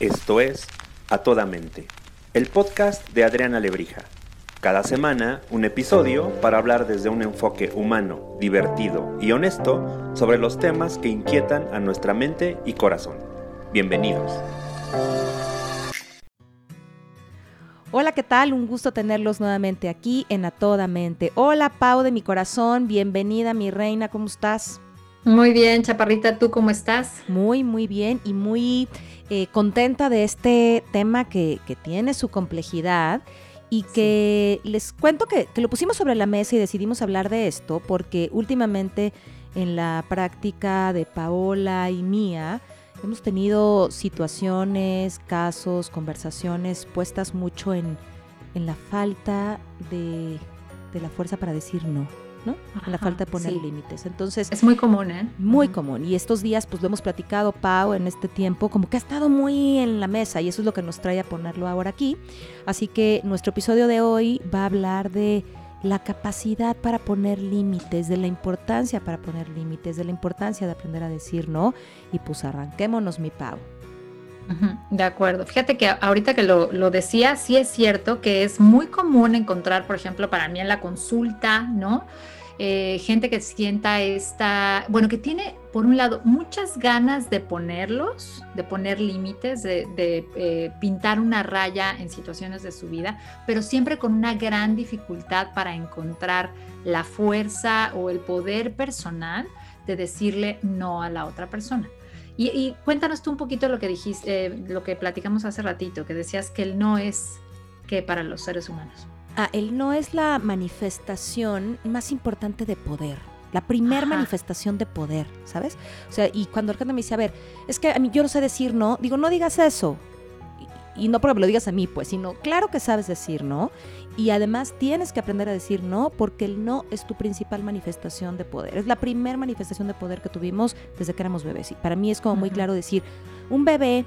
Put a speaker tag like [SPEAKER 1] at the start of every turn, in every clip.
[SPEAKER 1] Esto es A Toda Mente, el podcast de Adriana Lebrija. Cada semana un episodio para hablar desde un enfoque humano, divertido y honesto sobre los temas que inquietan a nuestra mente y corazón. Bienvenidos.
[SPEAKER 2] Hola, ¿qué tal? Un gusto tenerlos nuevamente aquí en A Toda Mente. Hola, Pau de mi corazón, bienvenida mi reina, ¿cómo estás?
[SPEAKER 3] Muy bien, Chaparrita, ¿tú cómo estás?
[SPEAKER 2] Muy, muy bien y muy eh, contenta de este tema que, tiene su complejidad y que les cuento que, que, lo pusimos sobre la mesa y decidimos hablar de esto porque últimamente en la práctica de Paola y mía hemos tenido situaciones, casos, conversaciones puestas mucho en, en la falta de, de la fuerza para decir no. ¿No? la falta de poner límites. Entonces.
[SPEAKER 3] Es muy común, ¿eh?
[SPEAKER 2] Muy común. Y estos días, pues lo hemos platicado, Pau, en este tiempo, como que ha estado muy en la mesa y eso es lo que nos trae a ponerlo ahora aquí. Así que nuestro episodio de hoy va a hablar de la capacidad para poner límites, de la importancia para poner límites, de la importancia de aprender a decir no. Y pues arranquémonos, mi Pau.
[SPEAKER 3] De acuerdo. Fíjate que ahorita que lo, lo, decía, sí es cierto que es muy común encontrar, por ejemplo, para mí en la consulta, ¿no? Eh, gente que sienta esta, bueno, que tiene, por un lado, muchas ganas de ponerlos, de poner límites, de, eh, pintar una raya en situaciones de su vida, pero siempre con una gran dificultad para encontrar la fuerza o el poder personal de decirle no a la otra persona. Y, cuéntanos tú un poquito lo que dijiste, eh, lo que platicamos hace ratito, que decías que el no es que para los seres humanos.
[SPEAKER 2] Ah, el no es la manifestación más importante de poder. La primer manifestación de poder, ¿sabes? O sea, y cuando el gente me dice, a ver, es que a mí yo no sé decir no, digo, no digas eso. Y, y no porque me lo digas a mí, pues, sino, claro que sabes decir no. Y además tienes que aprender a decir no porque el no es tu principal manifestación de poder. Es la primera manifestación de poder que tuvimos desde que éramos bebés. Y para mí es como muy claro decir, un bebé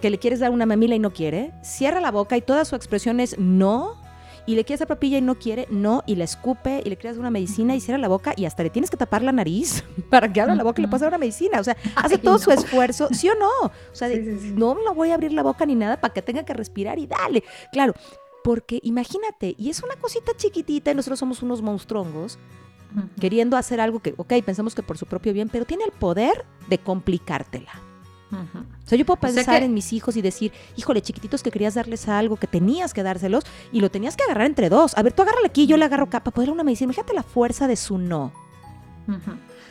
[SPEAKER 2] que le quieres dar una mamila y no quiere, cierra la boca y toda su expresión es no. Y le quieres dar papilla y no quiere, no, y le escupe, y le dar una medicina y cierra la boca, y hasta le tienes que tapar la nariz para que abra la boca y le puedas dar una medicina. O sea, hace todo su esfuerzo, ¿sí o no? O sea, no lo voy a abrir la boca ni nada para que tenga que respirar y dale. Claro, porque imagínate, y es una cosita chiquitita y nosotros somos unos monstruongos queriendo hacer algo que, ok, pensamos que por su propio bien, pero tiene el poder de complicártela. O sea, yo puedo pensar en mis hijos y decir, híjole, chiquititos que querías darles algo, que tenías que dárselos y lo tenías que agarrar entre dos. A ver, tú agárrale aquí, yo le agarro acá para poder una medicina. Imagínate la fuerza de su no.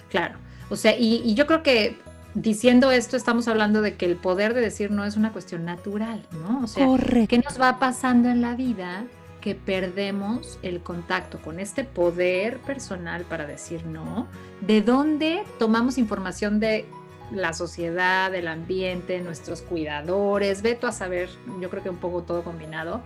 [SPEAKER 3] Claro. O sea, y, yo creo que diciendo esto estamos hablando de que el poder de decir no es una cuestión natural, ¿no? O sea, ¿qué nos va pasando en la vida? que perdemos el contacto con este poder personal para decir no, de dónde tomamos información de la sociedad, el ambiente, nuestros cuidadores, veto a saber, yo creo que un poco todo combinado,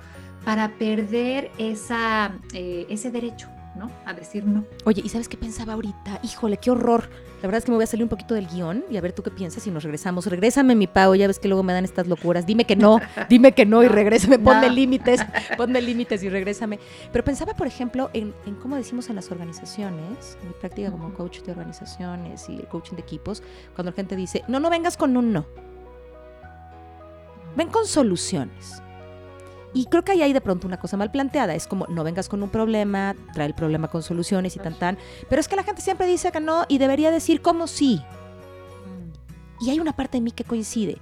[SPEAKER 3] para perder esa, eh, ese derecho, ¿no? A decir no.
[SPEAKER 2] Oye, ¿y sabes qué pensaba ahorita? Híjole, qué horror. La verdad es que me voy a salir un poquito del guion y a ver tú qué piensas y nos regresamos. Regrésame, mi Pau, ya ves que luego me dan estas locuras. Dime que no, dime que no y regrésame, ponme límites, ponme límites y regrésame. Pero pensaba, por ejemplo, en, en, cómo decimos en las organizaciones, mi práctica como coach de organizaciones y el coaching de equipos, cuando la gente dice, no, no vengas con un no. Ven con soluciones. Y creo que ahí hay de pronto una cosa mal planteada. Es como, no vengas con un problema, trae el problema con soluciones y tan tan. Pero es que la gente siempre dice que no y debería decir como sí. Mm. Y hay una parte de mí que coincide.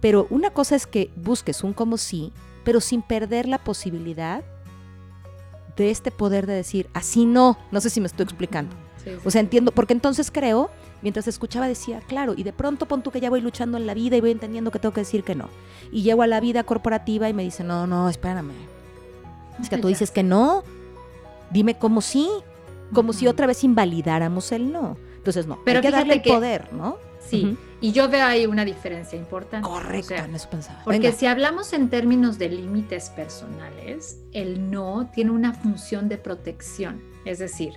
[SPEAKER 2] Pero una cosa es que busques un como sí, pero sin perder la posibilidad de este poder de decir, así no. No sé si me estoy explicando. O sea, entiendo, porque entonces creo mientras escuchaba decía, claro, y de pronto pon tú que ya voy luchando en la vida y voy entendiendo que tengo que decir que no. Y llego a la vida corporativa y me dice, no, no, espérame. Es que tú dices que no. Dime cómo sí. Como si otra vez invalidáramos el no. Entonces, no. Pero hay que darle el poder, ¿no?
[SPEAKER 3] Sí. Y yo veo ahí una diferencia importante.
[SPEAKER 2] Correcto, en eso pensaba.
[SPEAKER 3] Porque si hablamos en términos de límites personales, el no tiene una función de protección. Es decir,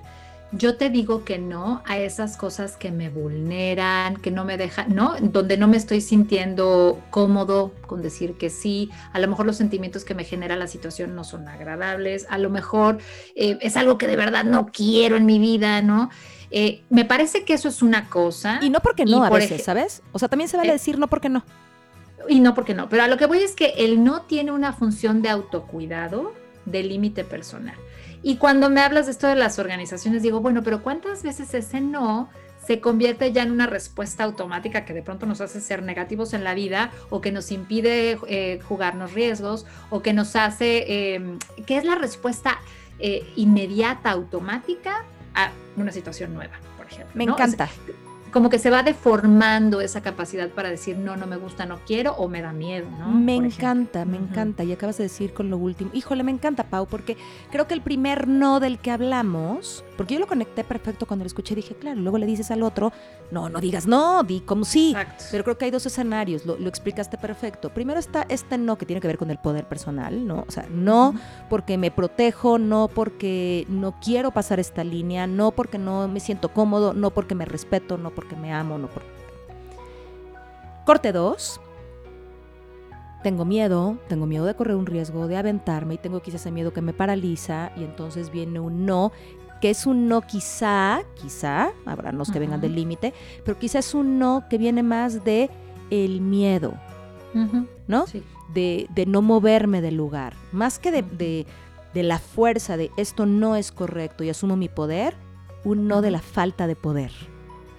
[SPEAKER 3] yo te digo que no a esas cosas que me vulneran, que no me dejan, ¿no? Donde no me estoy sintiendo cómodo con decir que sí. A lo mejor los sentimientos que me genera la situación no son agradables. A lo mejor eh, es algo que de verdad no quiero en mi vida, ¿no? Eh, me parece que eso es una cosa.
[SPEAKER 2] Y no porque no a veces, ¿sabes? O sea, también se vale eh, decir no porque no.
[SPEAKER 3] y no porque no, pero a lo que voy es que el no tiene una función de autocuidado, de límite personal. Y cuando me hablas de esto de las organizaciones, digo, bueno, pero ¿cuántas veces ese no se convierte ya en una respuesta automática que de pronto nos hace ser negativos en la vida o que nos impide eh, jugarnos riesgos o que nos hace, eh, que es la respuesta eh, inmediata, automática a una situación nueva, por ejemplo.
[SPEAKER 2] Me encanta
[SPEAKER 3] como que se va deformando esa capacidad para decir no, no me gusta, no quiero o me da miedo, ¿no?
[SPEAKER 2] Me encanta, me encanta. Y acabas de decir con lo último, híjole, me encanta, Pau, porque creo que el primer no del que hablamos, porque yo lo conecté perfecto cuando lo escuché, dije, claro, luego le dices al otro, no, no digas no, di como sí. Pero creo que hay dos escenarios, lo, explicaste perfecto. Primero está este no que tiene que ver con el poder personal, ¿no? O sea, no porque me protejo, no porque no quiero pasar esta línea, no porque no me siento cómodo, no porque me respeto, no porque porque me amo, no porque... Corte 2. Tengo miedo, tengo miedo de correr un riesgo, de aventarme y tengo quizás ese miedo que me paraliza y entonces viene un no, que es un no quizá, quizá, habrá nos que vengan del límite, pero quizás es un no que viene más de el miedo, ¿no? De, de, no moverme del lugar, más que de, de, de, la fuerza de esto no es correcto y asumo mi poder, un no de la falta de poder.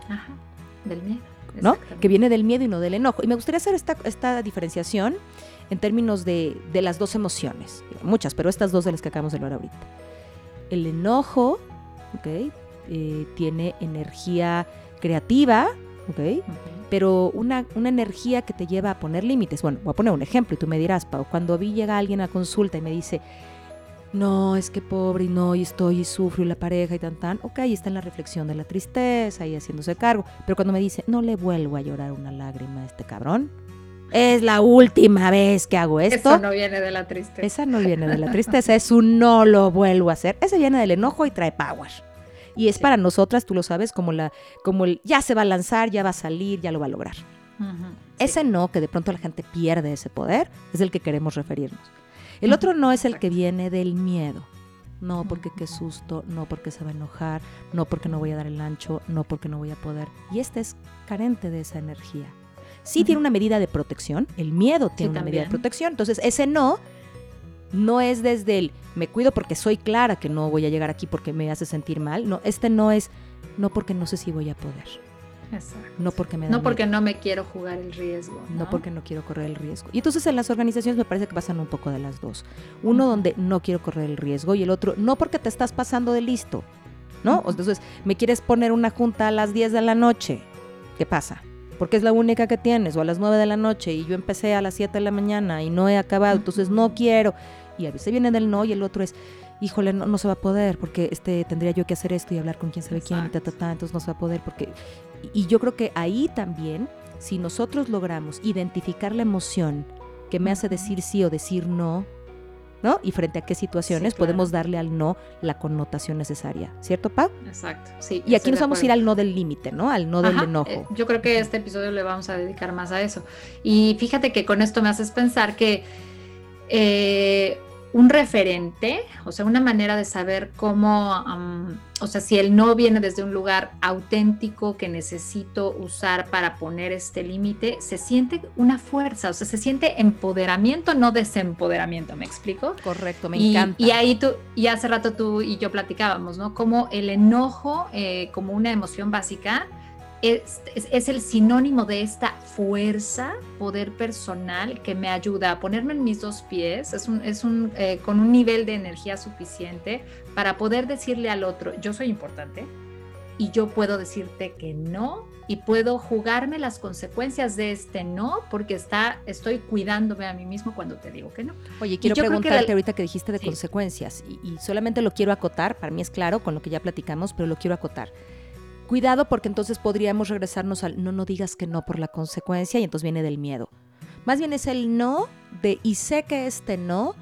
[SPEAKER 3] Ajá, del miedo.
[SPEAKER 2] ¿no? Que viene del miedo y no del enojo. Y me gustaría hacer esta, esta diferenciación en términos de, de, las dos emociones, muchas, pero estas dos de las que acabamos de hablar ahorita. El enojo, ¿ok? Eh, tiene energía creativa, ¿ok? Pero una, una, energía que te lleva a poner límites. Bueno, voy a poner un ejemplo y tú me dirás, Pau, cuando vi llega alguien a consulta y me dice, no, es que pobre y no, y estoy y sufro y la pareja y tan tan, ok, ahí está en la reflexión de la tristeza y haciéndose cargo, pero cuando me dice, no le vuelvo a llorar una lágrima a este cabrón, es la última vez que hago esto.
[SPEAKER 3] Eso no viene de la tristeza.
[SPEAKER 2] Esa no viene de la tristeza, es un no lo vuelvo a hacer. Ese viene del enojo y trae power. Y es para nosotras, tú lo sabes, como la, como el ya se va a lanzar, ya va a salir, ya lo va a lograr. Ese no, que de pronto la gente pierde ese poder, es el que queremos referirnos. El otro no es el que viene del miedo. No porque qué susto, no porque se va a enojar, no porque no voy a dar el ancho, no porque no voy a poder. Y este es carente de esa energía. Sí tiene una medida de protección, el miedo tiene una medida de protección. Entonces ese no no es desde el me cuido porque soy clara que no voy a llegar aquí porque me hace sentir mal. No, este no es no porque no sé si voy a poder. No porque me
[SPEAKER 3] No porque no me quiero jugar el riesgo.
[SPEAKER 2] ¿no? porque no quiero correr el riesgo. Y entonces en las organizaciones me parece que pasan un poco de las dos. Uno donde no quiero correr el riesgo y el otro no porque te estás pasando de listo. ¿No? Entonces, me quieres poner una junta a las 10 de la noche. ¿Qué pasa? Porque es la única que tienes, o a las 9 de la noche, y yo empecé a las 7 de la mañana y no he acabado, entonces no quiero. Y a veces viene del no y el otro es, híjole, no, se va a poder, porque este tendría yo que hacer esto y hablar con quién sabe quién, ta, ta, ta, entonces no se va a poder, porque y yo creo que ahí también, si nosotros logramos identificar la emoción que me hace decir sí o decir no, ¿no? Y frente a qué situaciones podemos darle al no la connotación necesaria, ¿cierto, Pau?
[SPEAKER 3] Exacto, sí.
[SPEAKER 2] Y aquí nos vamos a ir al no del límite, ¿no? Al no del enojo. Eh,
[SPEAKER 3] yo creo que este episodio le vamos a dedicar más a eso. Y fíjate que con esto me haces pensar que eh, un referente, o sea, una manera de saber cómo, o sea, si el no viene desde un lugar auténtico que necesito usar para poner este límite, se siente una fuerza, o sea, se siente empoderamiento, no desempoderamiento, ¿me explico?
[SPEAKER 2] Correcto, me encanta.
[SPEAKER 3] Y ahí tú, y hace rato tú y yo platicábamos, ¿no? Como el enojo, eh, como una emoción básica, es, el sinónimo de esta fuerza, poder personal que me ayuda a ponerme en mis dos pies, es un, es un, eh, con un nivel de energía suficiente para poder decirle al otro, yo soy importante y yo puedo decirte que no y puedo jugarme las consecuencias de este no porque está, estoy cuidándome a mí mismo cuando te digo que no.
[SPEAKER 2] Oye, quiero preguntarte ahorita que dijiste de consecuencias y, y solamente lo quiero acotar, para mí es claro con lo que ya platicamos, pero lo quiero acotar. Cuidado porque entonces podríamos regresarnos al no, no digas que no por la consecuencia y entonces viene del miedo. Más bien es el no de y sé que este no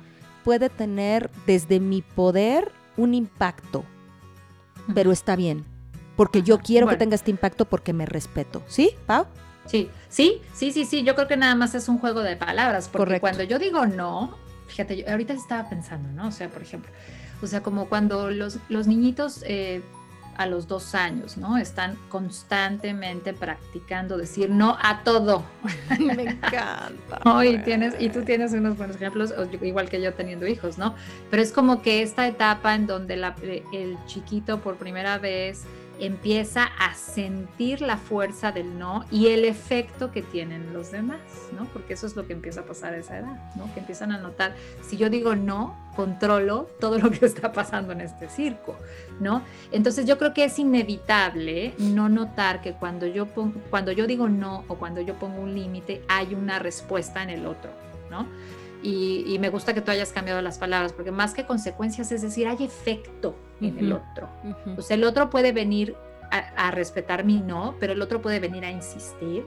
[SPEAKER 2] puede tener desde mi poder un impacto, pero está bien, porque yo quiero que tenga este impacto porque me respeto. ¿Sí, Pau?
[SPEAKER 3] Sí, sí, sí, sí, sí. Yo creo que nada más es un juego de palabras, porque cuando yo digo no, fíjate, yo ahorita estaba pensando, ¿no? O sea, por ejemplo, o sea, como cuando los, los niñitos eh, a los dos años, ¿no? Están constantemente practicando decir no a todo.
[SPEAKER 2] Me encanta.
[SPEAKER 3] y, tienes, y tú tienes unos buenos ejemplos, igual que yo teniendo hijos, ¿no? Pero es como que esta etapa en donde el chiquito por primera vez empieza a sentir la fuerza del no y el efecto que tienen los demás, ¿no? Porque eso es lo que empieza a pasar a esa edad, ¿no? Que empiezan a notar, si yo digo no, controlo todo lo que está pasando en este circo, ¿no? Entonces yo creo que es inevitable no notar que cuando yo, pongo, cuando yo digo no o cuando yo pongo un límite, hay una respuesta en el otro, ¿no? Y, me gusta que tú hayas cambiado las palabras, porque más que consecuencias, es decir, hay efecto en el otro. O sea, el otro puede venir a, respetar mi no, pero el otro puede venir a insistir,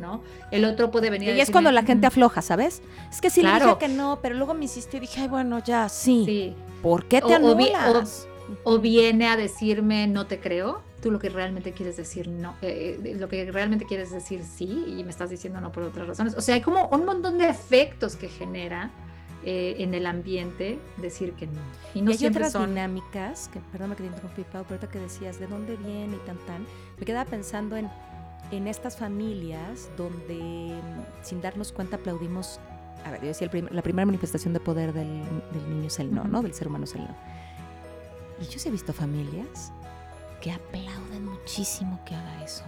[SPEAKER 3] ¿no? El otro puede venir
[SPEAKER 2] y a... Y es cuando la gente afloja, ¿sabes? Es que sí le dije que no, pero luego me insistió y dije, ay, bueno, ya, sí. ¿Por qué te anulas?
[SPEAKER 3] o viene a decirme, no te creo, tú lo que realmente quieres decir no, eh, eh, lo que realmente quieres decir sí y me estás diciendo no por otras razones. O sea, hay como un montón de efectos que genera eh, en el ambiente decir que no.
[SPEAKER 2] Y, no hay otras dinámicas, que, perdóname que te interrumpí, Pau, pero ahorita que decías de dónde viene y tan tan, me quedaba pensando en, en estas familias donde sin darnos cuenta aplaudimos, a ver, yo decía, la primera manifestación de poder del, del niño es el no, ¿no? Del ser humano es el no. Y yo sí he visto familias que aplauden muchísimo que haga eso.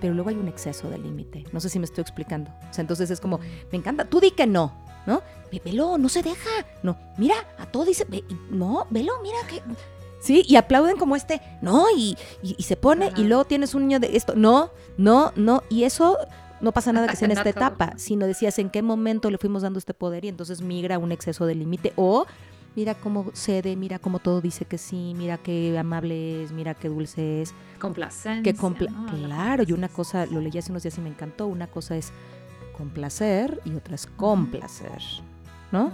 [SPEAKER 2] Pero luego hay un exceso de límite. No sé si me estoy explicando. O sea, entonces es como, me encanta, tú di que no, ¿no? Velo, no se deja. No, mira, a todo dice, no, velo, mira que... Sí, y aplauden como este, no, y, se pone, y luego tienes un niño de esto, no, no, no, y eso no pasa nada que sea en esta etapa, sino decías en qué momento le fuimos dando este poder y entonces migra un exceso de límite o mira cómo cede, mira cómo todo dice que sí, mira qué amable es, mira qué dulce es.
[SPEAKER 3] Complacencia.
[SPEAKER 2] Claro, y una cosa, lo leí hace unos días y me encantó, una cosa es complacer y otra es complacer, ¿no?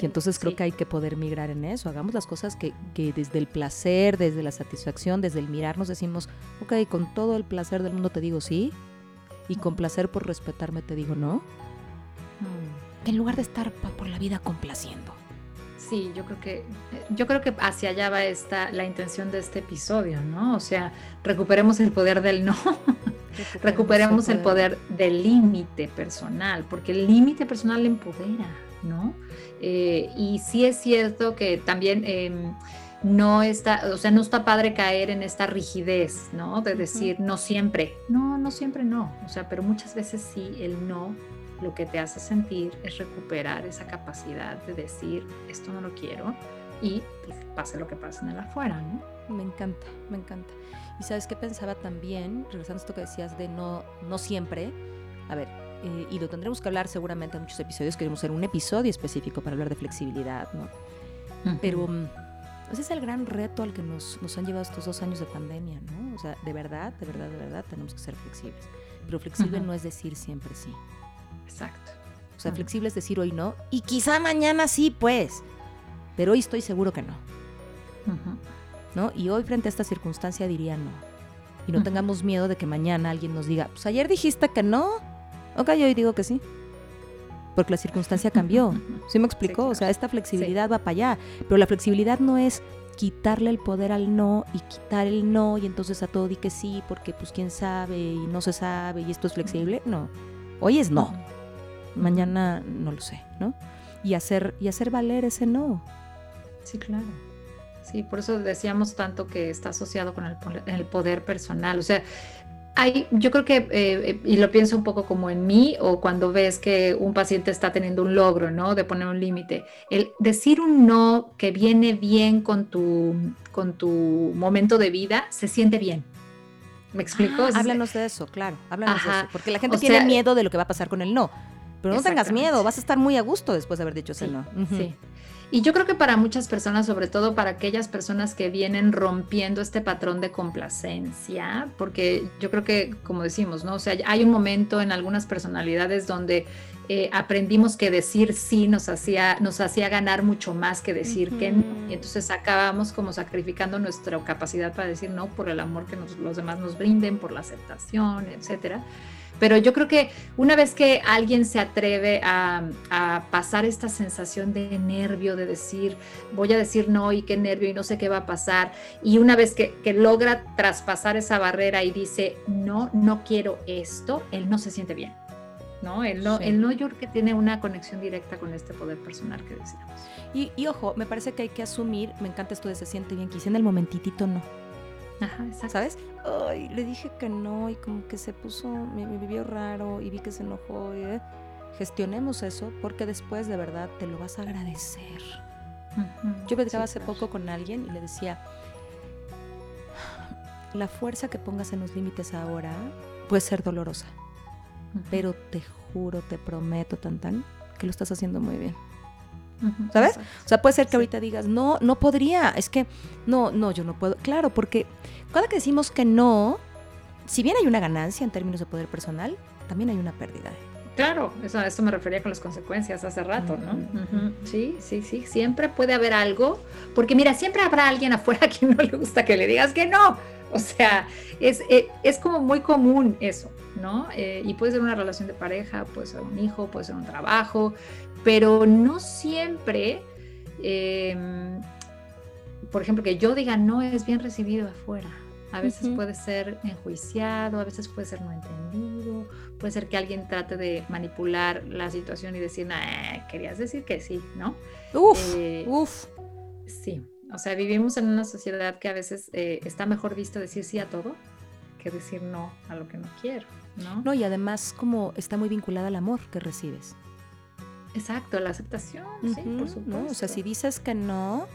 [SPEAKER 2] Y entonces creo que hay que poder migrar en eso, hagamos las cosas que, que desde el placer, desde la satisfacción, desde el mirarnos decimos, ok, con todo el placer del mundo te digo sí, y con placer por respetarme te digo no. En lugar de estar por la vida complaciendo.
[SPEAKER 3] Sí, yo creo que yo creo que hacia allá va esta la intención de este episodio, ¿no? O sea, recuperemos el poder del no. recuperemos, el poder, del límite personal, porque el límite personal empodera, ¿no? Eh, y sí es cierto que también em, no está, o sea, no está padre caer en esta rigidez, ¿no? De decir no siempre. No, no siempre no. O sea, pero muchas veces sí el no lo que te hace sentir es recuperar esa capacidad de decir, esto no lo quiero y pues, pase lo que pase en el afuera, ¿no?
[SPEAKER 2] Me encanta, me encanta. Y sabes qué pensaba también, regresando a esto que decías de no, no siempre, a ver, eh, y lo tendremos que hablar seguramente en muchos episodios, queremos hacer un episodio específico para hablar de flexibilidad, ¿no? Pero mm, ese es el gran reto al que nos, nos han llevado estos dos años de pandemia, ¿no? O sea, de verdad, de verdad, de verdad, tenemos que ser flexibles. Pero flexible no es decir siempre sí.
[SPEAKER 3] Exacto.
[SPEAKER 2] O sea, flexible es decir hoy no. Y quizá mañana sí, pues. Pero hoy estoy seguro que no. ¿No? Y hoy frente a esta circunstancia diría no. Y no tengamos miedo de que mañana alguien nos diga, pues ayer dijiste que no. Ok, hoy digo que sí. Porque la circunstancia cambió. ¿Sí me explicó? O sea, esta flexibilidad va para allá. Pero la flexibilidad no es quitarle el poder al no y quitar el no y entonces a todo di que sí porque pues quién sabe y no se sabe y esto es flexible. No. Hoy es no mañana no lo sé, ¿no? Y hacer, y hacer valer ese no.
[SPEAKER 3] Sí, claro. Sí, por eso decíamos tanto que está asociado con el, poder personal. O sea, hay, yo creo que, eh, y lo pienso un poco como en mí, o cuando ves que un paciente está teniendo un logro, ¿no? De poner un límite. El decir un no que viene bien con tu, con tu momento de vida, se siente bien. ¿Me explico?
[SPEAKER 2] Ah, háblanos de eso, claro, háblanos de eso. Porque la gente tiene miedo de lo que va a pasar con el no. Pero no tengas miedo, vas a estar muy a gusto después de haber dicho ese no.
[SPEAKER 3] Sí. Y yo creo que para muchas personas, sobre todo para aquellas personas que vienen rompiendo este patrón de complacencia, porque yo creo que, como decimos, ¿no? O sea, hay un momento en algunas personalidades donde eh, aprendimos que decir sí nos hacía, nos hacía ganar mucho más que decir que no. Y entonces acabamos como sacrificando nuestra capacidad para decir no por el amor que los demás nos brinden, por la aceptación, etcétera. Pero yo creo que una vez que alguien se atreve a, pasar esta sensación de nervio, de decir, voy a decir no y qué nervio y no sé qué va a pasar, y una vez que, logra traspasar esa barrera y dice, no, no quiero esto, él no se siente bien. ¿no? Él no, no yo creo que tiene una conexión directa con este poder personal que decíamos.
[SPEAKER 2] Y, y ojo, me parece que hay que asumir, me encanta esto de se siente bien, quise en el momentitito no.
[SPEAKER 3] Ajá,
[SPEAKER 2] ¿Sabes? Ay, le dije que no y como que se puso, me, vivió raro y vi que se enojó. Y, eh, gestionemos eso porque después de verdad te lo vas a agradecer. Yo platicaba hace poco con alguien y le decía, la fuerza que pongas en los límites ahora puede ser dolorosa, pero te juro, te prometo, tan tan, que lo estás haciendo muy bien. ¿Sabes? O sea, puede ser que ahorita digas, no, no podría, es que, no, no, yo no puedo. Claro, porque cada que decimos que no, si bien hay una ganancia en términos de poder personal, también hay una pérdida.
[SPEAKER 3] Claro, eso, a eso me refería con las consecuencias hace rato, ¿no? Sí, sí, sí, siempre puede haber algo, porque mira, siempre habrá alguien afuera que no le gusta que le digas que no. O sea, es, eh, es, como muy común eso, ¿no? Eh, y puede ser una relación de pareja, puede ser un hijo, puede ser un trabajo, pero no siempre, em, por ejemplo, que yo diga no es bien recibido afuera. A veces puede ser enjuiciado, a veces puede ser no entendido, puede ser que alguien trate de manipular la situación y decir, querías decir que sí, ¿no?
[SPEAKER 2] Uf, eh, uf.
[SPEAKER 3] Sí, o sea, vivimos en una sociedad que a veces eh, está mejor visto decir sí a todo que decir no a lo que no quiero, ¿no?
[SPEAKER 2] No, y además como está muy vinculada al amor que recibes.
[SPEAKER 3] Exacto, la aceptación, sí, por supuesto.
[SPEAKER 2] O sea, si dices que no,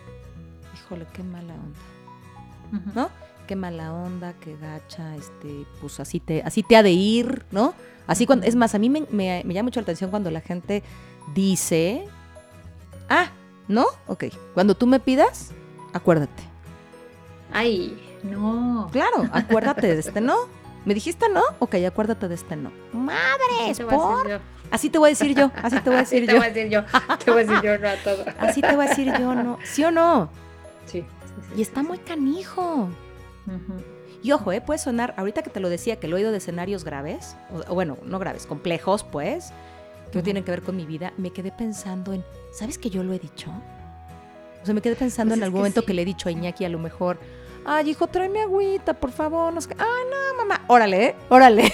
[SPEAKER 2] híjole, qué mala onda. ¿No? Qué mala onda, qué gacha, este, pues así te, así te ha de ir, ¿no? Así cuando, es más, a mí me, me, llama mucho la atención cuando la gente dice, ah, ¿no? Ok, cuando tú me pidas, acuérdate.
[SPEAKER 3] Ay, no.
[SPEAKER 2] Claro, acuérdate de este no. ¿Me dijiste no? Ok, acuérdate de este no. Madres, por... Así te voy a decir yo, así te voy a decir yo.
[SPEAKER 3] Te voy a decir yo, te voy a decir yo no a todo.
[SPEAKER 2] Así te voy a decir yo, ¿no? ¿Sí o no?
[SPEAKER 3] Sí.
[SPEAKER 2] y está muy canijo. Y ojo, ¿eh? puede sonar, ahorita que te lo decía, que lo he oído de escenarios graves, o, bueno, no graves, complejos, pues, que no tienen que ver con mi vida, me quedé pensando en, ¿sabes que yo lo he dicho? O sea, me quedé pensando
[SPEAKER 3] pues
[SPEAKER 2] en algún momento que le he dicho a Iñaki a lo mejor, ay, hijo, tráeme agüita, por favor. No Ah, no, mamá, órale, ¿eh? órale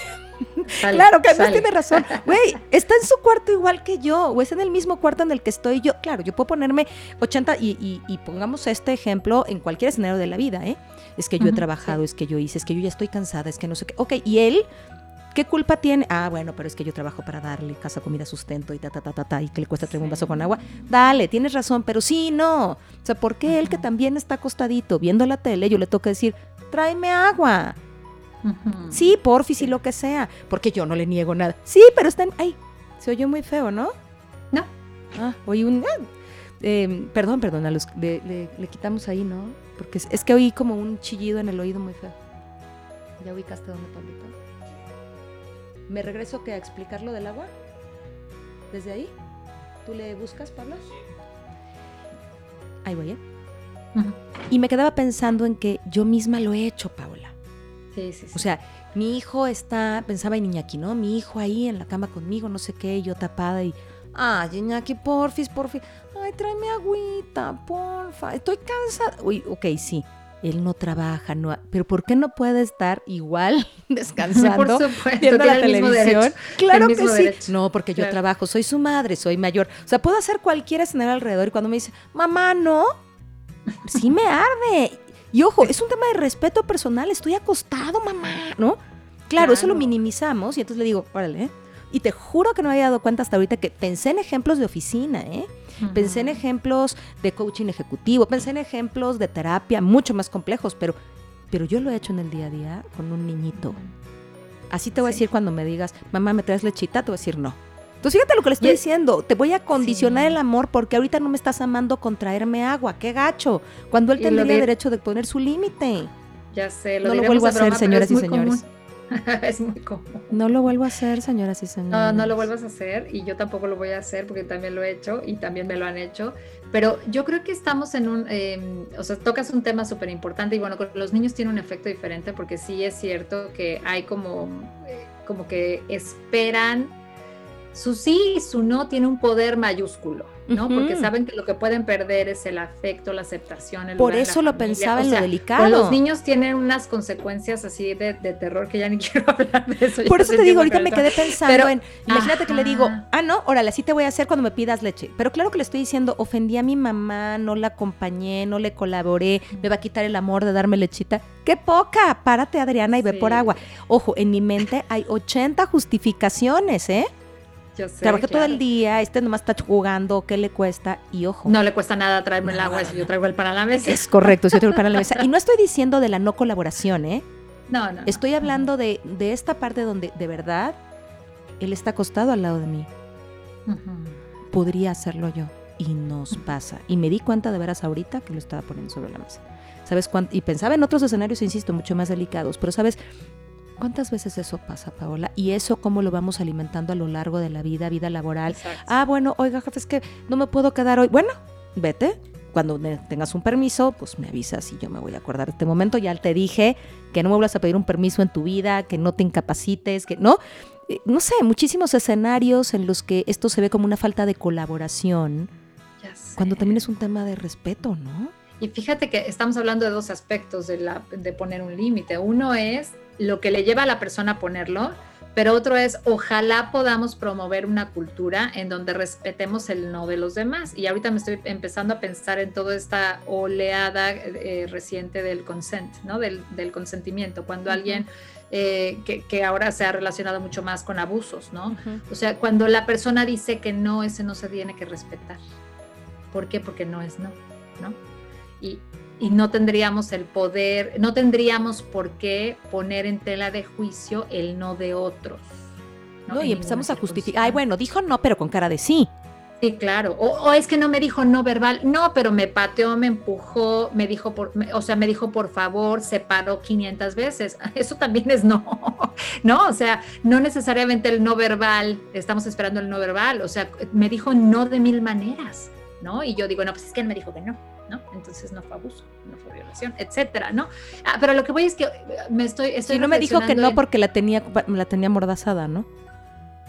[SPEAKER 2] claro, que además tiene razón. Güey, está en su cuarto igual que yo, o es en el mismo cuarto en el que estoy yo. Claro, yo puedo ponerme 80 y, pongamos este ejemplo en cualquier escenario de la vida, ¿eh? Es que yo he trabajado, es que yo hice, es que yo ya estoy cansada, es que no sé qué. Ok, y él ¿Qué culpa tiene? Ah, bueno, pero es que yo trabajo para darle casa, comida, sustento y ta, ta, ta, ta, ta, y que le cuesta traer un vaso con agua. Dale, tienes razón, pero sí, no. O sea, ¿por qué él que también está acostadito viendo la tele, yo le toca decir, tráeme agua? Sí, porfis y lo que sea, porque yo no le niego nada. Sí, pero están, ay, se oyó muy feo, ¿no?
[SPEAKER 3] No.
[SPEAKER 2] Ah, oí un, ah, em, perdón, perdón, a los, le, quitamos ahí, ¿no? Porque es, que oí como un chillido en el oído muy feo. ¿Ya ubicaste dónde, Pablito? ¿Me regreso que a explicar lo del agua? ¿Desde ahí? ¿Tú le buscas, Pablo? Sí. Ahí voy, ¿eh? Y me quedaba pensando en que yo misma lo he hecho, Paula. O sea, mi hijo está, pensaba en Iñaki, ¿no? Mi hijo ahí en la cama conmigo, no sé qué, yo tapada y, ay, Iñaki, porfis, porfis, ay, tráeme agüita, porfa, estoy cansada. Uy, ok, sí, él no trabaja, no, pero ¿por qué no puede estar igual descansando
[SPEAKER 3] Por supuesto,
[SPEAKER 2] viendo la televisión? Claro que sí. No, porque yo trabajo, soy su madre, soy mayor. O sea, puedo hacer cualquier escenario alrededor y cuando me dice, mamá, no, sí me arde. Y ojo, es un tema de respeto personal, estoy acostado, mamá, ¿no? Claro, eso lo minimizamos y entonces le digo, órale, ¿eh? Y te juro que no me había dado cuenta hasta ahorita que pensé en ejemplos de oficina, ¿eh? Pensé en ejemplos de coaching ejecutivo, pensé en ejemplos de terapia mucho más complejos, pero, pero yo lo he hecho en el día a día con un niñito. Así te voy a decir cuando me digas, mamá, ¿me traes lechita? Te voy a decir no. Entonces fíjate lo que le estoy diciendo, te voy a condicionar el amor porque ahorita no me estás amando con traerme agua, qué gacho, cuando él tendría derecho de poner su límite.
[SPEAKER 3] Ya sé,
[SPEAKER 2] lo No lo vuelvo a hacer, señoras y señores.
[SPEAKER 3] es muy común.
[SPEAKER 2] No lo vuelvo a hacer, señoras y señores.
[SPEAKER 3] No, no lo vuelvas a hacer y yo tampoco lo voy a hacer porque también lo he hecho y también me lo han hecho. Pero yo creo que estamos en un, em, o sea, tocas un tema súper importante y bueno, con los niños tiene un efecto diferente porque sí es cierto que hay como... Eh, como que esperan su sí y su no tiene un poder mayúsculo, ¿no? Porque saben que lo que pueden perder es el afecto, la aceptación. El
[SPEAKER 2] Por eso lo pensaba en lo delicado.
[SPEAKER 3] Los niños tienen unas consecuencias así de, terror que ya ni quiero hablar de eso.
[SPEAKER 2] Por eso te digo, ahorita me quedé pensando en, imagínate que le digo, ah, no, órale, así te voy a hacer cuando me pidas leche. Pero claro que le estoy diciendo, ofendí a mi mamá, no la acompañé, no le colaboré, me va a quitar el amor de darme lechita. ¡Qué poca! Párate, Adriana, y ve por agua. Ojo, en mi mente hay 80 justificaciones, ¿eh? Yo sé, Trabajé todo el día, este nomás está jugando, ¿qué le cuesta? Y ojo.
[SPEAKER 3] No le cuesta nada traerme el agua si yo traigo el pan a la mesa.
[SPEAKER 2] Es correcto, si yo traigo el pan a la mesa. Y no estoy diciendo de la no colaboración, ¿eh?
[SPEAKER 3] No, no.
[SPEAKER 2] Estoy hablando de, de esta parte donde de verdad él está acostado al lado de mí. Podría hacerlo yo. Y nos pasa. Y me di cuenta de veras ahorita que lo estaba poniendo sobre la mesa. ¿Sabes cuánto? Y pensaba en otros escenarios, insisto, mucho más delicados. Pero, ¿sabes? ¿Cuántas veces eso pasa, Paola? Y eso cómo lo vamos alimentando a lo largo de la vida, vida laboral. Ah, bueno, oiga, jefe, es que no me puedo quedar hoy. Bueno, vete. Cuando tengas un permiso, pues me avisas y yo me voy a acordar de este momento. Ya te dije que no me vuelvas a pedir un permiso en tu vida, que no te incapacites, que no. Eh, no sé, muchísimos escenarios en los que esto se ve como una falta de colaboración. Cuando también es un tema de respeto, ¿no?
[SPEAKER 3] Y fíjate que estamos hablando de dos aspectos de, la, de poner un límite. Uno es lo que le lleva a la persona a ponerlo, pero otro es, ojalá podamos promover una cultura en donde respetemos el no de los demás. Y ahorita me estoy empezando a pensar en toda esta oleada eh, reciente del consent, ¿no? Del, consentimiento, cuando alguien... Eh, que, ahora se ha relacionado mucho más con abusos, ¿no? O sea, cuando la persona dice que no, ese no se tiene que respetar. ¿Por qué? Porque no es no, ¿no? Y, y no tendríamos el poder, no tendríamos por qué poner en tela de juicio el no de otros.
[SPEAKER 2] No, y empezamos a justificar, ay, bueno, dijo no, pero con cara de sí.
[SPEAKER 3] Sí, claro. O, es que no me dijo no verbal. No, pero me pateó, me empujó, me dijo por, o sea, me dijo por favor, se paró 500 veces. Eso también es no, ¿no? O sea, no necesariamente el no verbal, estamos esperando el no verbal. O sea, me dijo no de mil maneras, ¿no? Y yo digo, no, pues es que él me dijo que no. Entonces no fue abuso, no fue violación, etcétera, ¿no? Ah, pero lo que voy es que me estoy... estoy
[SPEAKER 2] sí, no me dijo que no porque la tenía, la tenía mordazada, ¿no?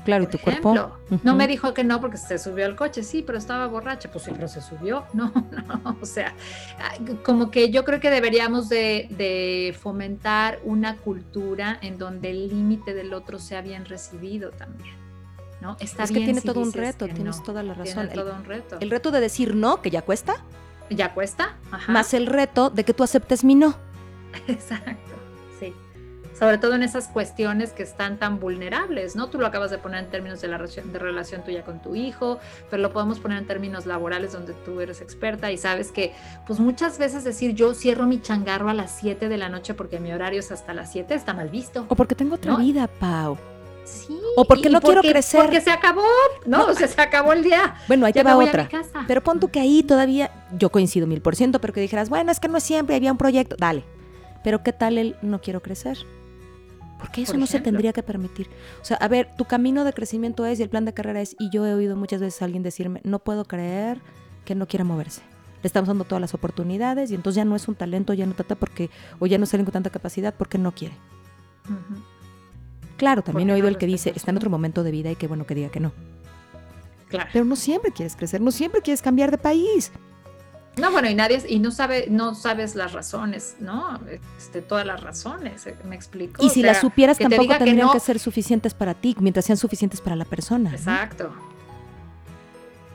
[SPEAKER 2] Claro, y tu cuerpo.
[SPEAKER 3] No me dijo que no porque se subió al coche, sí, pero estaba borracha, pues sí, pero se subió. No, no, o sea, como que yo creo que deberíamos de, fomentar una cultura en donde el límite del otro sea bien recibido también. ¿no?
[SPEAKER 2] Está es que tiene todo un reto, tienes toda la razón.
[SPEAKER 3] Todo un reto.
[SPEAKER 2] El reto de decir no, que ya cuesta,
[SPEAKER 3] ya cuesta.
[SPEAKER 2] Más el reto de que tú aceptes mi no.
[SPEAKER 3] Exacto, sí. Sobre todo en esas cuestiones que están tan vulnerables, ¿no? Tú lo acabas de poner en términos de la relación, de relación tuya con tu hijo, pero lo podemos poner en términos laborales donde tú eres experta y sabes que, pues muchas veces decir yo cierro mi changarro a las 7 de la noche porque mi horario es hasta las 7 está mal visto.
[SPEAKER 2] O porque tengo otra vida, Pau.
[SPEAKER 3] Sí.
[SPEAKER 2] O porque no quiero crecer.
[SPEAKER 3] Porque se acabó, ¿no? O sea, se acabó el día.
[SPEAKER 2] Bueno, ahí te va otra. Pero pon tú que ahí todavía, yo coincido mil por ciento, pero que dijeras, bueno, es que no es siempre, había un proyecto, dale. Pero ¿qué tal el no quiero crecer? Porque eso no se tendría que permitir. O sea, a ver, tu camino de crecimiento es y el plan de carrera es, y yo he oído muchas veces a alguien decirme, no puedo creer que no quiera moverse. Le estamos dando todas las oportunidades y entonces ya no es un talento, ya no trata porque, o ya no salen con tanta capacidad porque no quiere. Claro, también he oído el que dice, está en otro momento de vida y qué bueno que diga que no.
[SPEAKER 3] Claro.
[SPEAKER 2] Pero no siempre quieres crecer, no siempre quieres cambiar de país.
[SPEAKER 3] No, bueno, y nadie, y no sabe, no sabes las razones, ¿no? Este, todas las razones, eh, me explico.
[SPEAKER 2] Y si las supieras tampoco tendrían que, ser suficientes para ti, mientras sean suficientes para la persona.
[SPEAKER 3] Exacto.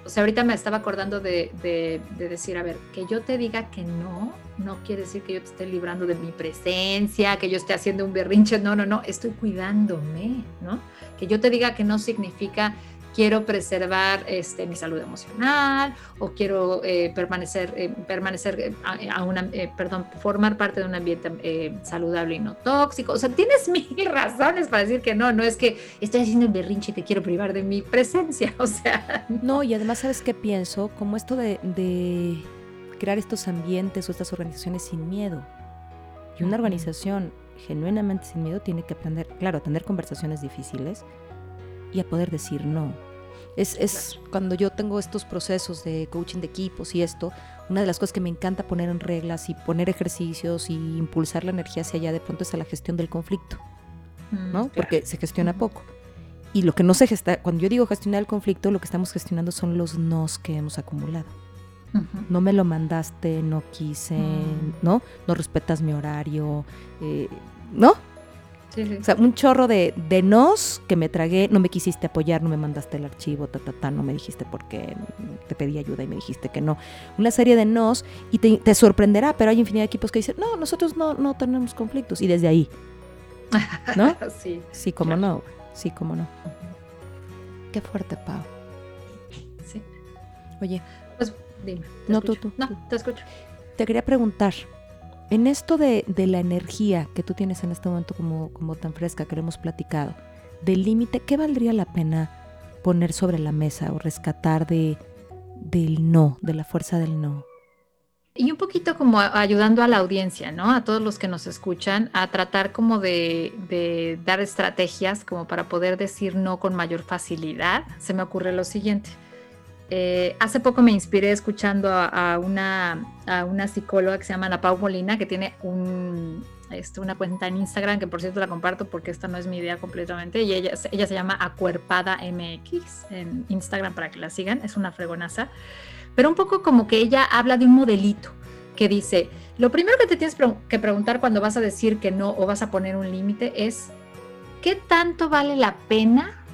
[SPEAKER 3] O sea, ahorita me estaba acordando de, de, decir, a ver, que yo te diga que no, no quiere decir que yo te esté librando de mi presencia, que yo esté haciendo un berrinche, no, no, no, estoy cuidándome, ¿no? Que yo te diga que no significa quiero preservar este, mi salud emocional o quiero eh, permanecer, eh, permanecer eh, a, una, perdón, formar parte de un ambiente saludable y no tóxico. O sea, tienes mil razones para decir que no, no es que estoy haciendo un berrinche y te quiero privar de mi presencia, o sea.
[SPEAKER 2] No, y además, ¿sabes qué pienso? Como esto de, de crear estos ambientes o estas organizaciones sin miedo. Y una organización genuinamente sin miedo tiene que aprender, claro, a tener conversaciones difíciles, y a poder decir no. Es, es, cuando yo tengo estos procesos de coaching de equipos y esto, una de las cosas que me encanta poner en reglas y poner ejercicios y impulsar la energía hacia allá de pronto es a la gestión del conflicto. ¿no? Porque se gestiona poco. Y lo que no se gesta, cuando yo digo gestionar el conflicto, lo que estamos gestionando son los nos que hemos acumulado. No me lo mandaste, no quise, mm. ¿no? No respetas mi horario, eh, ¿no? O sea, un chorro de, de nos que me tragué, no me quisiste apoyar, no me mandaste el archivo, ta, ta, ta, no me dijiste por qué, te pedí ayuda y me dijiste que no. Una serie de nos y te, sorprenderá, pero hay infinidad de equipos que dicen, no, nosotros no, no tenemos conflictos. Y desde ahí, ¿no?
[SPEAKER 3] sí.
[SPEAKER 2] Sí, como no, sí, como no. Qué fuerte, Pau.
[SPEAKER 3] Sí.
[SPEAKER 2] Oye.
[SPEAKER 3] Pues dime.
[SPEAKER 2] No, tú, tú.
[SPEAKER 3] No, te escucho.
[SPEAKER 2] Te quería preguntar, en esto de, la energía que tú tienes en este momento como, como tan fresca que lo hemos platicado, del límite, ¿qué valdría la pena poner sobre la mesa o rescatar de, del no, de la fuerza del no?
[SPEAKER 3] Y un poquito como ayudando a la audiencia, ¿no? A todos los que nos escuchan, a tratar como de, de dar estrategias como para poder decir no con mayor facilidad. Se me ocurre lo siguiente eh, hace poco me inspiré escuchando a, una, a, una, psicóloga que se llama Ana Pau Molina, que tiene este, una cuenta en Instagram, que por cierto la comparto porque esta no es mi idea completamente, y ella, ella se llama Acuerpada MX en Instagram para que la sigan, es una fregonaza, pero un poco como que ella habla de un modelito que dice, lo primero que te tienes que preguntar cuando vas a decir que no o vas a poner un límite es, ¿qué tanto vale la pena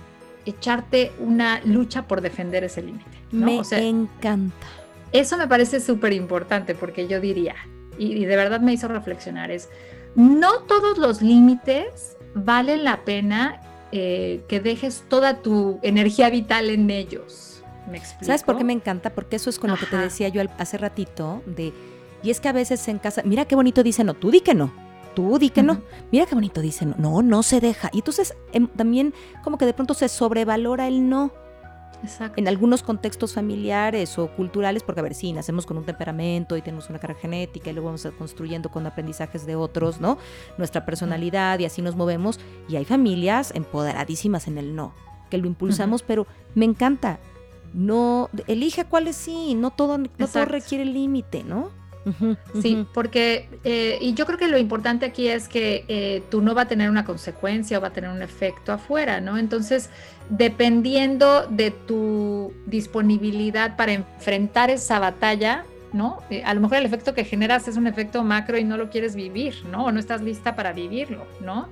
[SPEAKER 3] echarte una lucha por defender ese límite?
[SPEAKER 2] Me encanta.
[SPEAKER 3] Eso me parece súper importante porque yo diría, y, de verdad me hizo reflexionar, es, no todos los límites valen la pena eh, que dejes toda tu energía vital en ellos. ¿Me explico?
[SPEAKER 2] ¿Sabes por qué me encanta? Porque eso es con lo que te decía yo hace ratito, de, y es que a veces en casa, mira qué bonito dice no, tú di que no tú di que no. Mira qué bonito dice no. No, no se deja. Y entonces em, también como que de pronto se sobrevalora el no. En algunos contextos familiares o culturales, porque a ver, sí, nacemos con un temperamento y tenemos una carga genética y luego vamos construyendo con aprendizajes de otros, ¿no? Nuestra personalidad y así nos movemos. Y hay familias empoderadísimas en el no, que lo impulsamos, pero me encanta. No, elige cuáles sí, no todo, no todo requiere límite, ¿no?
[SPEAKER 3] Sí, porque, eh, y yo creo que lo importante aquí es que eh, tú no va a tener una consecuencia o va a tener un efecto afuera, ¿no? Entonces, dependiendo de tu disponibilidad para enfrentar esa batalla, ¿no? Eh, a lo mejor el efecto que generas es un efecto macro y no lo quieres vivir, ¿no? O no estás lista para vivirlo, ¿no?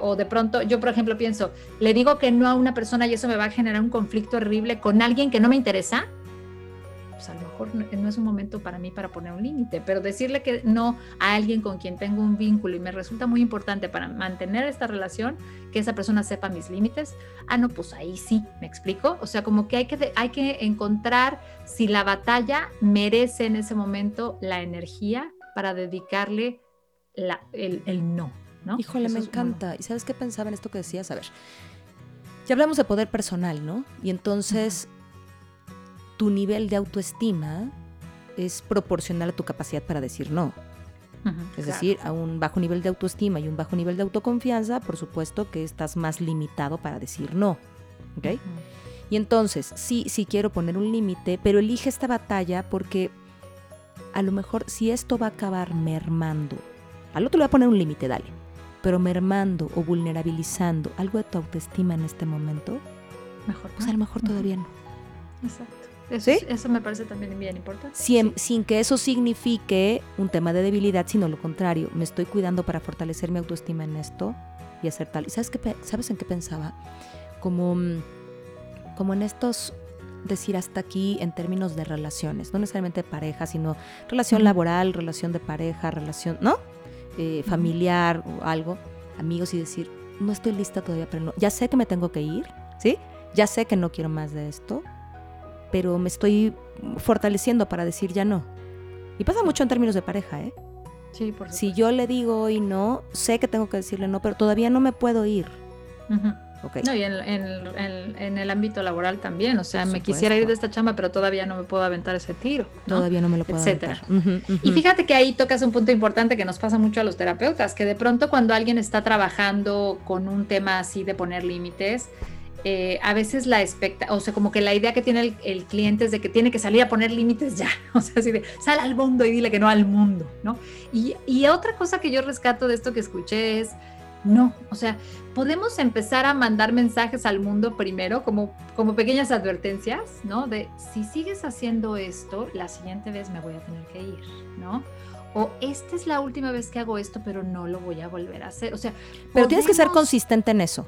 [SPEAKER 3] o de pronto, yo por ejemplo pienso, le digo que no a una persona y eso me va a generar un conflicto horrible con alguien que no me interesa, pues, a lo mejor no, es un momento para mí para poner un límite, pero decirle que no a alguien con quien tengo un vínculo y me resulta muy importante para mantener esta relación, que esa persona sepa mis límites, ah, no, pues ahí sí, me explico. O sea, como que hay que, hay que encontrar si la batalla merece en ese momento la energía para dedicarle la, el, no, ¿no?
[SPEAKER 2] Híjole, me encanta. ¿Y sabes qué pensaba en esto que decías? A ver, ya hablamos de poder personal, ¿no? Y entonces tu nivel de autoestima es proporcional a tu capacidad para decir no. es decir, a un bajo nivel de autoestima y un bajo nivel de autoconfianza, por supuesto que estás más limitado para decir no. Y entonces, sí, sí quiero poner un límite, pero elige esta batalla porque a lo mejor si esto va a acabar mermando, al otro le va a poner un límite, dale, pero mermando o vulnerabilizando algo de tu autoestima en este momento,
[SPEAKER 3] mejor,
[SPEAKER 2] pues a lo mejor todavía no.
[SPEAKER 3] Exacto. Eso, eso me parece también bien importante.
[SPEAKER 2] Sin, que eso signifique un tema de debilidad, sino lo contrario. Me estoy cuidando para fortalecer mi autoestima en esto y hacer tal. ¿Y sabes, qué, sabes en qué pensaba? Como, mm, como en estos decir hasta aquí en términos de relaciones, no necesariamente de pareja, sino relación laboral, relación de pareja, relación, ¿no? Eh, familiar o algo, amigos y decir, no estoy lista todavía, pero no, ya sé que me tengo que ir, ¿sí? Ya sé que no quiero más de esto, pero me estoy fortaleciendo para decir ya no. Y pasa mucho en términos de pareja, ¿eh?
[SPEAKER 3] Sí, por
[SPEAKER 2] Si yo le digo hoy no, sé que tengo que decirle no, pero todavía no me puedo ir.
[SPEAKER 3] okay. No, y en, el ámbito laboral también, o sea, me quisiera ir de esta chamba, pero todavía no me puedo aventar ese tiro.
[SPEAKER 2] Todavía no me lo puedo
[SPEAKER 3] Etcétera. Y fíjate que ahí tocas un punto importante que nos pasa mucho a los terapeutas, que de pronto cuando alguien está trabajando con un tema así de poner límites, eh, a veces la expecta, o sea, como que la idea que tiene el, cliente es de que tiene que salir a poner límites ya, o sea, así de sal al mundo y dile que no al mundo, ¿no? Y, y, otra cosa que yo rescato de esto que escuché es, no, o sea, podemos empezar a mandar mensajes al mundo primero como, como pequeñas advertencias, ¿no? De si sigues haciendo esto, la siguiente vez me voy a tener que ir, ¿no? O esta es la última vez que hago esto, pero no lo voy a volver a hacer. O sea,
[SPEAKER 2] pero tienes que ser consistente en eso.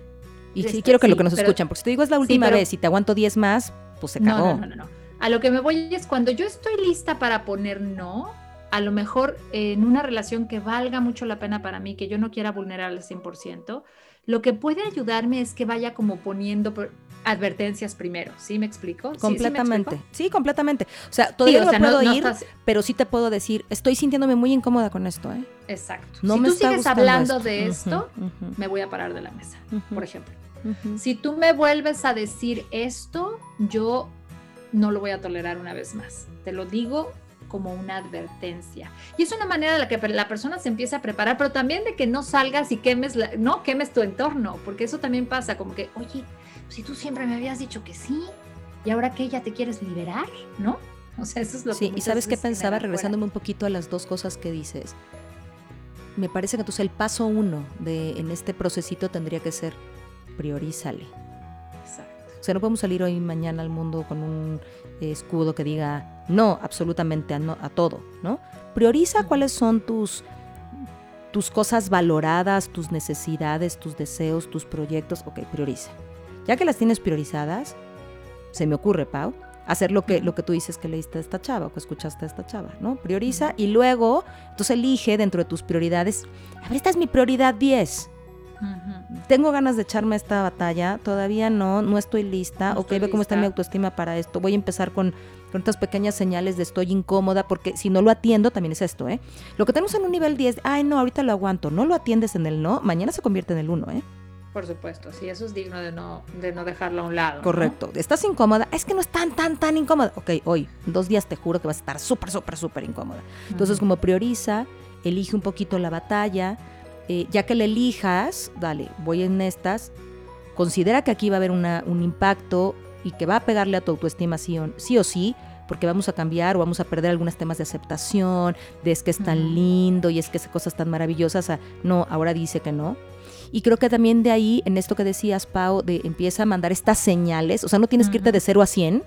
[SPEAKER 2] Y sí, quiero que lo que nos escuchan, porque si te digo es la última vez y te aguanto 10 más, pues se acabó.
[SPEAKER 3] No, no, no, no. A lo que me voy es cuando yo estoy lista para poner no, a lo mejor en una relación que valga mucho la pena para mí, que yo no quiera vulnerar al 100%, lo que puede ayudarme es que vaya como poniendo advertencias primero, ¿sí me explico?
[SPEAKER 2] Completamente, ¿Sí, completamente. O sea, todavía no puedo ir, pero sí te puedo decir, estoy sintiéndome muy incómoda con esto, ¿eh?
[SPEAKER 3] Exacto. No si tú sigues hablando de esto, me voy a parar de la mesa, por ejemplo. Si tú me vuelves a decir esto, yo no lo voy a tolerar una vez más. Te lo digo como una advertencia. Y es una manera en la que la persona se empieza a preparar, pero también de que no salgas y quemes, no quemes tu entorno, porque eso también pasa, como que, oye, si tú siempre me habías dicho que sí, y ahora que ya te quieres liberar, ¿no?
[SPEAKER 2] O sea, eso es lo sí, que... Sí, y sabes qué pensaba, regresándome un poquito a las dos cosas que dices. Me parece que entonces el paso uno de, en este procesito tendría que ser priorízale. Exacto. O sea, no podemos salir hoy y mañana al mundo con un escudo que diga no absolutamente a, a todo, ¿no? Prioriza cuáles son tus, tus cosas valoradas, tus necesidades, tus deseos, tus proyectos. Ok, prioriza. Ya que las tienes priorizadas, se me ocurre, Pau, hacer lo que, lo que tú dices que leíste a esta chava o que escuchaste a esta chava, ¿no? Prioriza y luego, entonces elige dentro de tus prioridades, a ver, esta es mi prioridad 10. Tengo ganas de echarme esta batalla, todavía no, no estoy lista. ok, ve cómo está mi autoestima para esto. Voy a empezar con, con estas pequeñas señales de estoy incómoda, porque si no lo atiendo, también es esto, ¿eh? Lo que tenemos en un nivel 10, ay, no, ahorita lo aguanto, no lo atiendes en el no, mañana se convierte en el 1, ¿eh?
[SPEAKER 3] Por supuesto, sí, eso es digno de no, de no dejarlo a un lado.
[SPEAKER 2] Correcto. ¿Estás incómoda? Es que no es tan, tan, tan incómoda. Ok, hoy, dos días te juro que vas a estar súper, súper, súper incómoda. Entonces, como prioriza, elige un poquito la batalla, eh, ya que la elijas, dale, voy en estas, considera que aquí va a haber un impacto y que va a pegarle a tu autoestima sí o, sí o sí, porque vamos a cambiar o vamos a perder algunos temas de aceptación, de es que es tan lindo y es que hace cosas tan maravillosas, no, ahora dice que no. Y creo que también de ahí, en esto que decías, Pau, de empieza a mandar estas señales, o sea, no tienes que irte de 0 a 100,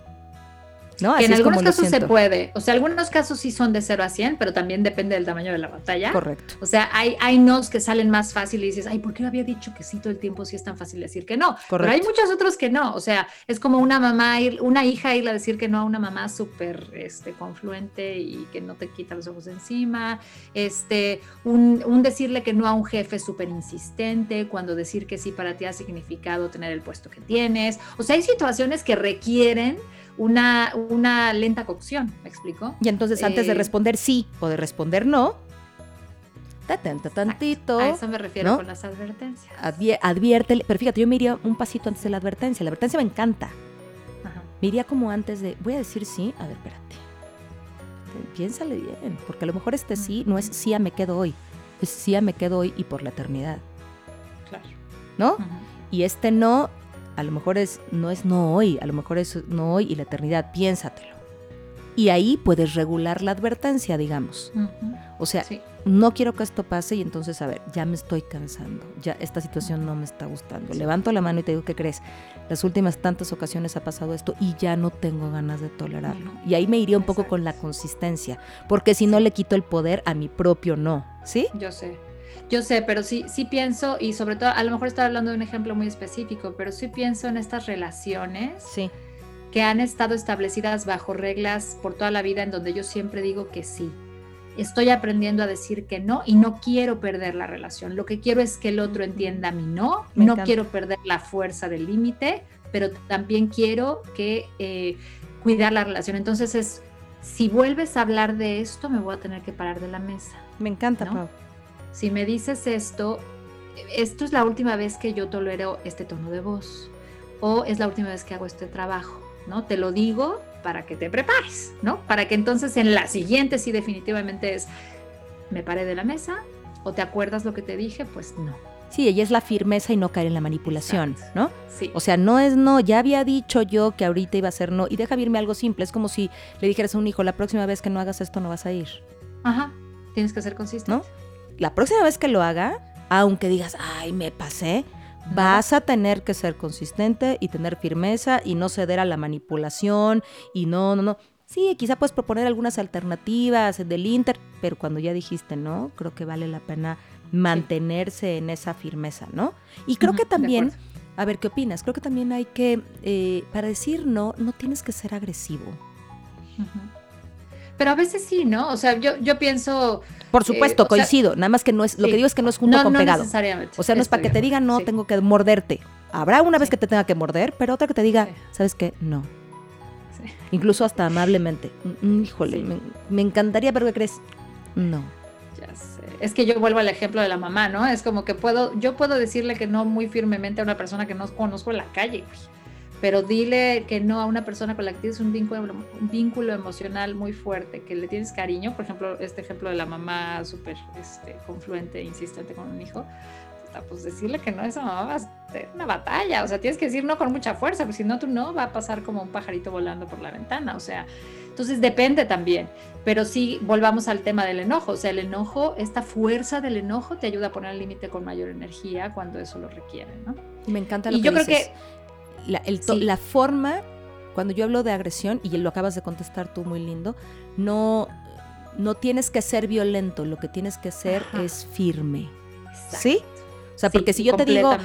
[SPEAKER 3] en algunos casos se puede. O sea, algunos casos sí son de 0 a 100, pero también depende del tamaño de la batalla.
[SPEAKER 2] Correcto.
[SPEAKER 3] O sea, hay, hay nos que salen más fácil y dices, ay, ¿por qué había dicho que sí todo el tiempo si es tan fácil decir que no? Correcto. Pero hay muchos otros que no. O sea, es como una mamá, ir, una hija irle a decir que no a una mamá súper este, confluente y que no te quita los ojos de encima. Este, un, un decirle que no a un jefe súper insistente, cuando decir que sí para ti ha significado tener el puesto que tienes. O sea, hay situaciones que requieren una, una lenta cocción, ¿me explico?
[SPEAKER 2] Y entonces antes de eh, responder sí o de responder no, tatenta tantito.
[SPEAKER 3] A eso me refiero con las advertencias.
[SPEAKER 2] adviértele, pero fíjate, yo me iría un pasito antes de la advertencia. La advertencia me encanta. Me iría como antes de, voy a decir sí, a ver, espérate. Piénsale bien, porque a lo mejor este sí no es sí a me quedo hoy, es sí a me quedo hoy y por la eternidad.
[SPEAKER 3] Claro.
[SPEAKER 2] ¿No? Y este no a lo mejor es, no es no hoy, a lo mejor es no hoy y la eternidad, piénsatelo. Y ahí puedes regular la advertencia, digamos. O sea, no quiero que esto pase y entonces, a ver, ya me estoy cansando, ya esta situación no me está gustando. Levanto la mano y te digo, ¿qué crees? Las últimas tantas ocasiones ha pasado esto y ya no tengo ganas de tolerarlo. Y ahí me iría un poco con la consistencia, porque si no le quito el poder a mi propio no, ¿sí?
[SPEAKER 3] Yo sé. Yo sé, pero sí, sí pienso, y sobre todo, a lo mejor estoy hablando de un ejemplo muy específico, pero sí pienso en estas relaciones
[SPEAKER 2] sí.
[SPEAKER 3] que han estado establecidas bajo reglas por toda la vida en donde yo siempre digo que sí. Estoy aprendiendo a decir que no y no quiero perder la relación. Lo que quiero es que el otro entienda mi no. no quiero perder la fuerza del límite, pero también quiero que eh, cuidar la relación. Entonces es, si vuelves a hablar de esto, me voy a tener que parar de la mesa.
[SPEAKER 2] Me encanta, Pau
[SPEAKER 3] si me dices esto, esto es la última vez que yo tolero este tono de voz o es la última vez que hago este trabajo, ¿no? Te lo digo para que te prepares, ¿no? Para que entonces en la siguiente sí definitivamente es, me paré de la mesa o te acuerdas lo que te dije, pues no.
[SPEAKER 2] Sí, ella es la firmeza y no caer en la manipulación, ¿no?
[SPEAKER 3] Sí.
[SPEAKER 2] O sea, no es no, ya había dicho yo que ahorita iba a ser no, y deja irme algo simple, es como si le dijeras a un hijo, la próxima vez que no hagas esto no vas a ir.
[SPEAKER 3] Ajá, tienes que ser consistente.
[SPEAKER 2] ¿No? La próxima vez que lo haga, aunque digas, ay, me pasé, vas a tener que ser consistente y tener firmeza y no ceder a la manipulación y no, no, no. Sí, quizá puedes proponer algunas alternativas del Inter, pero cuando ya dijiste no, creo que vale la pena mantenerse en esa firmeza, ¿no? Y creo que también, a ver, ¿qué opinas? Creo que también hay que, eh, para decir no, no tienes que ser agresivo.
[SPEAKER 3] Pero a veces sí, ¿no? O sea, yo, yo pienso...
[SPEAKER 2] Por supuesto, eh, coincido. nada más que no es, lo que digo es que no es junto con no pegado.
[SPEAKER 3] Necesariamente.
[SPEAKER 2] O sea, no es para que te digan no, tengo que morderte. Habrá una vez que te tenga que morder, pero otra que te diga, ¿sabes qué? No. Incluso hasta amablemente. Mm, mm, híjole, me, encantaría, pero ¿qué crees? No.
[SPEAKER 3] Ya sé. Es que yo vuelvo al ejemplo de la mamá, ¿no? Es como que puedo, yo puedo decirle que no muy firmemente a una persona que no conozco en la calle, pero dile que no a una persona con la que tienes un vínculo, un vínculo emocional muy fuerte, que le tienes cariño, por ejemplo, este ejemplo de la mamá súper este, confluente, insistente con un hijo, pues decirle que no, eso no va a ser una batalla, o sea, tienes que decir no con mucha fuerza, porque si no, tú no va a pasar como un pajarito volando por la ventana, o sea, entonces depende también, pero sí, volvamos al tema del enojo, o sea, el enojo, esta fuerza del enojo te ayuda a poner el límite con mayor energía cuando eso lo requiere, ¿no?
[SPEAKER 2] Me encanta lo y yo creo que la, la forma, cuando yo hablo de agresión, y lo acabas de contestar tú muy lindo, no, no tienes que ser violento, lo que tienes que ser es firme. ¿Sí? O sea, porque si yo te digo,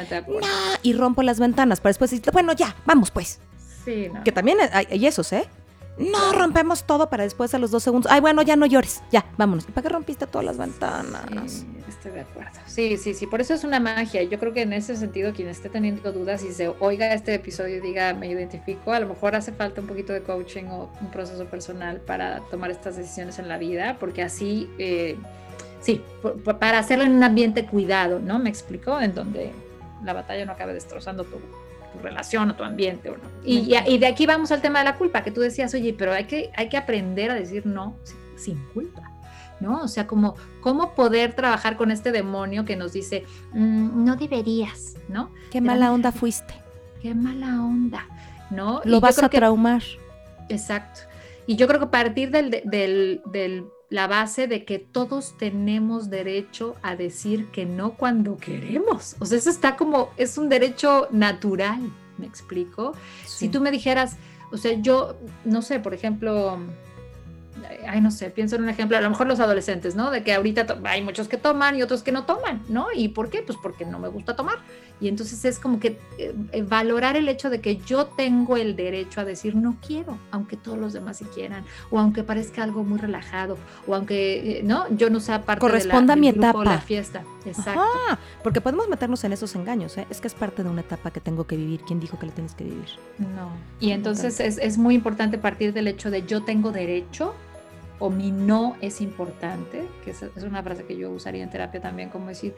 [SPEAKER 2] y rompo las ventanas, para después decir, bueno, ya, vamos pues. Sí, no. Que también hay, hay esos, ¿eh? No, rompemos todo para después a los dos segundos. Ay, bueno, ya no llores. Ya, vámonos. ¿Para qué rompiste todas las ventanas?
[SPEAKER 3] Sí, estoy de acuerdo. Sí, sí, sí. Por eso es una magia. Yo creo que en ese sentido, quien esté teniendo dudas y se oiga este episodio y diga, me identifico, a lo mejor hace falta un poquito de coaching o un proceso personal para tomar estas decisiones en la vida, porque así, eh, sí, para hacerlo en un ambiente cuidado, ¿no? Me explicó, en donde la batalla no acabe destrozando tu, relación o tu ambiente. ¿o no? y, y, de aquí vamos al tema de la culpa, que tú decías, oye, pero hay que, hay que aprender a decir no sin, culpa. ¿No? O sea, como cómo poder trabajar con este demonio que nos dice, mm, no deberías, ¿no?
[SPEAKER 2] Qué mala onda fuiste.
[SPEAKER 3] Qué mala onda, ¿no?
[SPEAKER 2] Lo vas a traumar.
[SPEAKER 3] Exacto. Y yo creo que a partir del, del, del, la base de que todos tenemos derecho a decir que no cuando queremos. O sea, eso está como, es un derecho natural, ¿me explico? Si tú me dijeras, o sea, yo, no sé, por ejemplo, ay, no sé, pienso en un ejemplo, a lo mejor los adolescentes, ¿no? De que ahorita hay muchos que toman y otros que no toman, ¿no? ¿Y por qué? Pues porque no me gusta tomar. Y entonces es como que eh, eh, valorar el hecho de que yo tengo el derecho a decir no quiero, aunque todos los demás sí quieran, o aunque parezca algo muy relajado, o aunque, eh, ¿no? Yo no sea parte
[SPEAKER 2] Corresponda
[SPEAKER 3] de la,
[SPEAKER 2] a mi etapa.
[SPEAKER 3] la fiesta. Exacto.
[SPEAKER 2] porque podemos meternos en esos engaños, ¿eh? Es que es parte de una etapa que tengo que vivir. ¿Quién dijo que la tienes que vivir?
[SPEAKER 3] No. Y entonces es, es muy importante partir del hecho de yo tengo derecho o mi no es importante, que es, una frase que yo usaría en terapia también, como decir,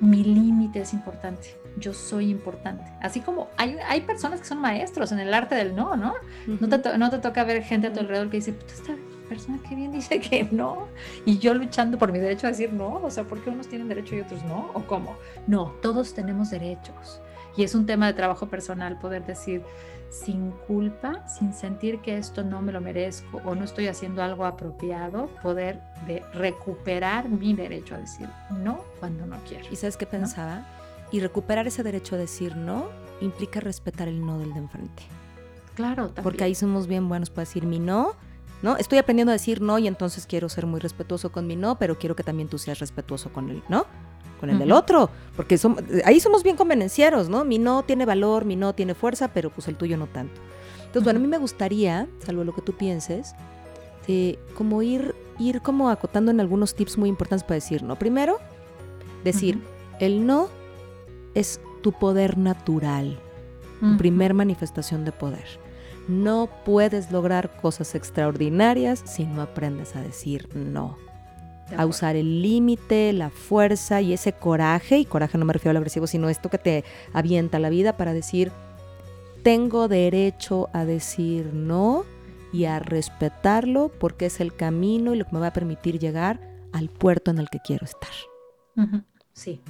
[SPEAKER 3] mi límite es importante, yo soy importante. Así como hay, hay, personas que son maestros en el arte del no, ¿no? no, te, no, te, toca ver gente a tu alrededor que dice, esta persona que bien dice que no, y yo luchando por mi derecho a decir no, o sea, ¿por qué unos tienen derecho y otros no? ¿O cómo? No, todos tenemos derechos. Y es un tema de trabajo personal poder decir, sin culpa, sin sentir que esto no me lo merezco o no estoy haciendo algo apropiado, poder de recuperar mi derecho a decir no cuando no quiero.
[SPEAKER 2] ¿Y sabes qué pensaba? Y recuperar ese derecho a decir no implica respetar el no del de enfrente.
[SPEAKER 3] Claro, también.
[SPEAKER 2] Porque ahí somos bien buenos para decir mi no, ¿no? Estoy aprendiendo a decir no y entonces quiero ser muy respetuoso con mi no, pero quiero que también tú seas respetuoso con él, ¿no? Con el del otro, porque ahí somos bien convenencieros, ¿no? Mi no tiene valor, mi no tiene fuerza, pero pues el tuyo no tanto. Entonces, bueno, a mí me gustaría, salvo lo que tú pienses, eh, como ir, ir como acotando en algunos tips muy importantes para decir no. Primero, decir, el no es tu poder natural, tu primer manifestación de poder. No puedes lograr cosas extraordinarias si no aprendes a decir no a usar el límite, la fuerza y ese coraje, y coraje no me refiero al agresivo, sino esto que te avienta la vida para decir, tengo derecho a decir no y a respetarlo porque es el camino y lo que me va a permitir llegar al puerto en el que quiero estar.
[SPEAKER 3] Sí.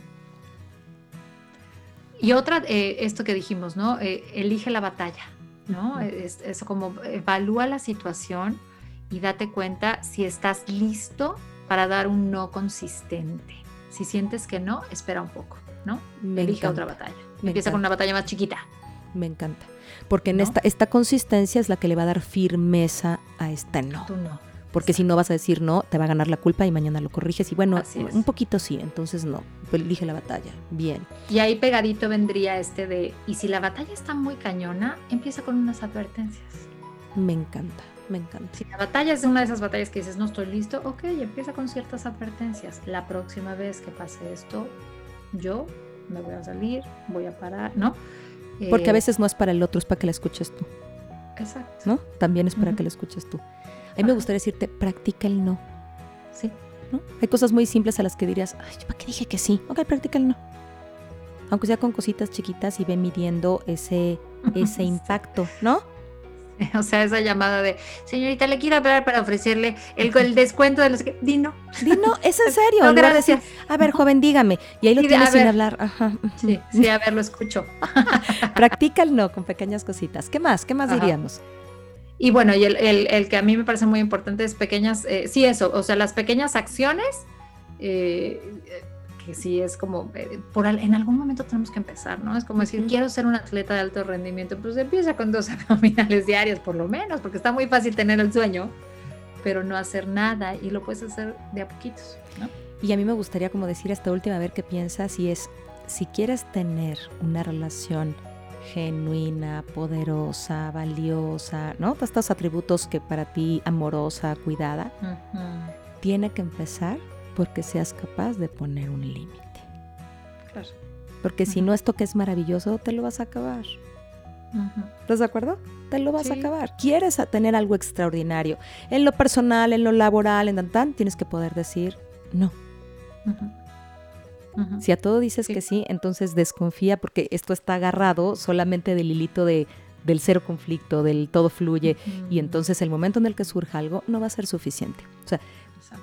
[SPEAKER 3] Y otra, eh, esto que dijimos, ¿no? Eh, elige la batalla, ¿no? Es, es, como evalúa la situación y date cuenta si estás listo para dar un no consistente. Si sientes que no, espera un poco, ¿no? Me Elige otra batalla. Empieza con una batalla más chiquita.
[SPEAKER 2] Me encanta. Porque en esta, esta consistencia es la que le va a dar firmeza a este no.
[SPEAKER 3] Tú no.
[SPEAKER 2] Porque si no vas a decir no, te va a ganar la culpa y mañana lo corriges. Y bueno, un poquito sí, entonces no. Elige la batalla. Bien.
[SPEAKER 3] Y ahí pegadito vendría este de, y si la batalla está muy cañona, empieza con unas advertencias.
[SPEAKER 2] Me encanta, me encanta.
[SPEAKER 3] Si la batalla es una de esas batallas que dices, no estoy listo, ok, empieza con ciertas advertencias. La próxima vez que pase esto, yo me voy a salir, voy a parar, ¿no?
[SPEAKER 2] Porque a eh, veces no es para el otro, es para que la escuches tú.
[SPEAKER 3] Exacto.
[SPEAKER 2] ¿No? También es para que la escuches tú. A mí me gustaría decirte, practica el no.
[SPEAKER 3] Sí.
[SPEAKER 2] ¿No? Hay cosas muy simples a las que dirías, ay, ¿para qué dije que sí? Ok, practica el no. Aunque sea con cositas chiquitas y ve midiendo ese, ese impacto, ¿no?
[SPEAKER 3] O sea, esa llamada de, señorita, le quiero hablar para ofrecerle el, el descuento de los que... Dino.
[SPEAKER 2] Dino, es en serio. No, a ver, joven, dígame. Y ahí lo tienes sin hablar. Ajá.
[SPEAKER 3] Sí, sí, a ver, lo escucho.
[SPEAKER 2] Practica el no con pequeñas cositas. ¿Qué más? ¿Qué más diríamos?
[SPEAKER 3] Y bueno, y el, el, que a mí me parece muy importante es pequeñas, eh, sí, eso, o sea, las pequeñas acciones, eh, que sí es como, eh, por en algún momento tenemos que empezar, ¿no? Es como decir, quiero ser un atleta de alto rendimiento, pues empieza con dos abdominales diarios, por lo menos, porque está muy fácil tener el sueño, pero no hacer nada y lo puedes hacer de a poquitos, ¿no?
[SPEAKER 2] Y a mí me gustaría como decir esta última, a ver qué piensas, y es, si quieres tener una relación genuina, poderosa, valiosa, ¿no? Todos estos atributos que para ti amorosa, cuidada, tiene que empezar porque seas capaz de poner un límite.
[SPEAKER 3] Claro.
[SPEAKER 2] Porque si no, esto que es maravilloso, te lo vas a acabar. ¿Estás de acuerdo? Te lo vas a acabar. Quieres tener algo extraordinario. En lo personal, en lo laboral, en tan, tienes que poder decir no. Si a todo dices que sí, entonces desconfía porque esto está agarrado solamente del hilito de, del cero conflicto, del todo fluye, y entonces el momento en el que surja algo no va a ser suficiente. O sea,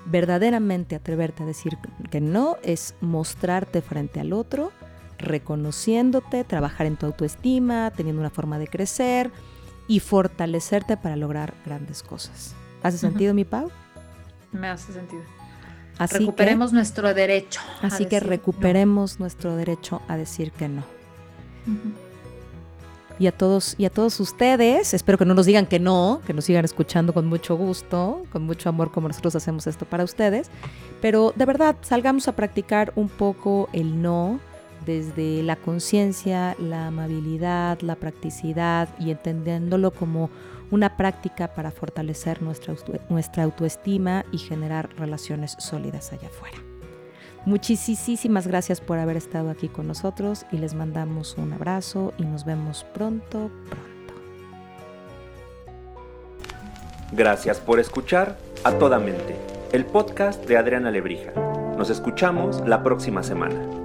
[SPEAKER 2] verdaderamente atreverte a decir que no es mostrarte frente al otro, reconociéndote, trabajar en tu autoestima, teniendo una forma de crecer y fortalecerte para lograr grandes cosas. ¿Hace sentido, mi Pau?
[SPEAKER 3] Me hace sentido recuperemos nuestro derecho.
[SPEAKER 2] Así que recuperemos nuestro derecho a decir que no. Y a todos y a todos ustedes, espero que no nos digan que no, que nos sigan escuchando con mucho gusto, con mucho amor como nosotros hacemos esto para ustedes, pero de verdad salgamos a practicar un poco el no desde la conciencia, la amabilidad, la practicidad y entendiéndolo como una práctica para fortalecer nuestra, nuestra autoestima y generar relaciones sólidas allá afuera. Muchísimas gracias por haber estado aquí con nosotros y les mandamos un abrazo y nos vemos pronto, pronto.
[SPEAKER 1] Gracias por escuchar a toda mente, el podcast de Adriana Lebrija. Nos escuchamos la próxima semana.